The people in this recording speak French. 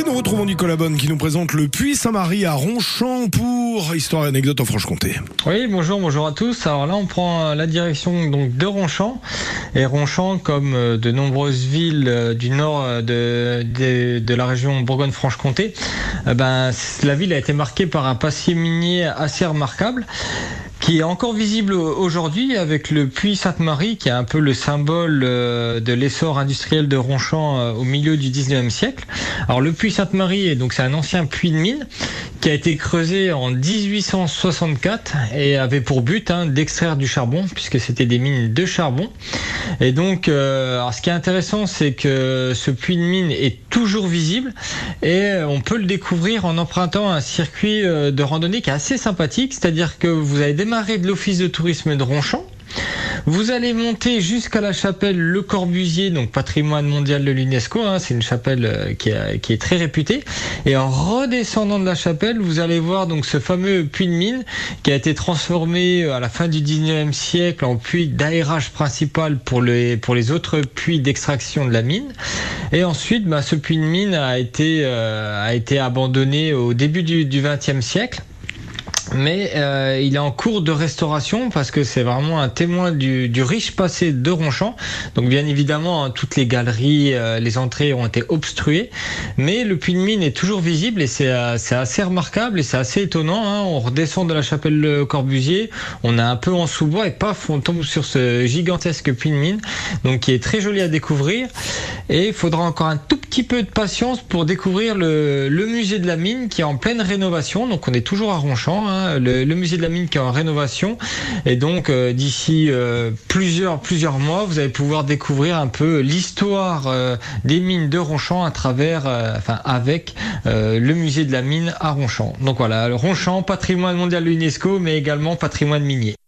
Et nous retrouvons Nicolas Bonne qui nous présente le Puy Saint-Marie à Ronchamp pour Histoire et anecdote en Franche-Comté. Oui, bonjour, bonjour à tous. Alors là, on prend la direction donc de Ronchamp. Et Ronchamp, comme euh, de nombreuses villes euh, du nord euh, de, de, de la région Bourgogne-Franche-Comté, ben, la ville a été marquée par un passé minier assez remarquable qui est encore visible aujourd'hui avec le puits Sainte-Marie, qui est un peu le symbole de l'essor industriel de Ronchamp au milieu du 19e siècle. Alors le puits Sainte-Marie, donc c'est un ancien puits de mine qui a été creusé en 1864 et avait pour but hein, d'extraire du charbon, puisque c'était des mines de charbon. Et donc, euh, ce qui est intéressant, c'est que ce puits de mine est toujours visible et on peut le découvrir en empruntant un circuit euh, de randonnée qui est assez sympathique, c'est-à-dire que vous allez démarrer de l'office de tourisme de Ronchamp. Vous allez monter jusqu'à la chapelle Le Corbusier, donc patrimoine mondial de l'UNESCO. Hein, c'est une chapelle euh, qui, est très réputée. Et en redescendant de la chapelle, vous allez voir donc ce fameux puits de mine qui a été transformé euh, à la fin du 19e siècle en puits d'aérage principal pour les, autres puits d'extraction de la mine. Et ensuite, bah, ce puits de mine a été, euh, a été abandonné au début du, du 20e siècle mais euh, il est en cours de restauration parce que c'est vraiment un témoin du, riche passé de Ronchamp. Donc bien évidemment, hein, toutes les galeries, euh, les entrées ont été obstruées, mais le puits de mine est toujours visible et c'est euh, assez remarquable et c'est assez étonnant. Hein. On redescend de la chapelle Le Corbusier, on est un peu en sous-bois et paf, on tombe sur ce gigantesque puits de mine, donc qui est très joli à découvrir. Et il faudra encore un tout petit peu de patience pour découvrir le, le musée de la mine qui est en pleine rénovation. Donc on est toujours à Ronchamp. Hein. Hein, le, musée de la mine qui est en rénovation. Et donc euh, d'ici euh, plusieurs plusieurs mois, vous allez pouvoir découvrir un peu l'histoire euh, des mines de Ronchamp à travers, enfin avec le musée de la mine à Ronchamp. Donc voilà, Ronchamp, patrimoine mondial de l'UNESCO, mais également patrimoine minier.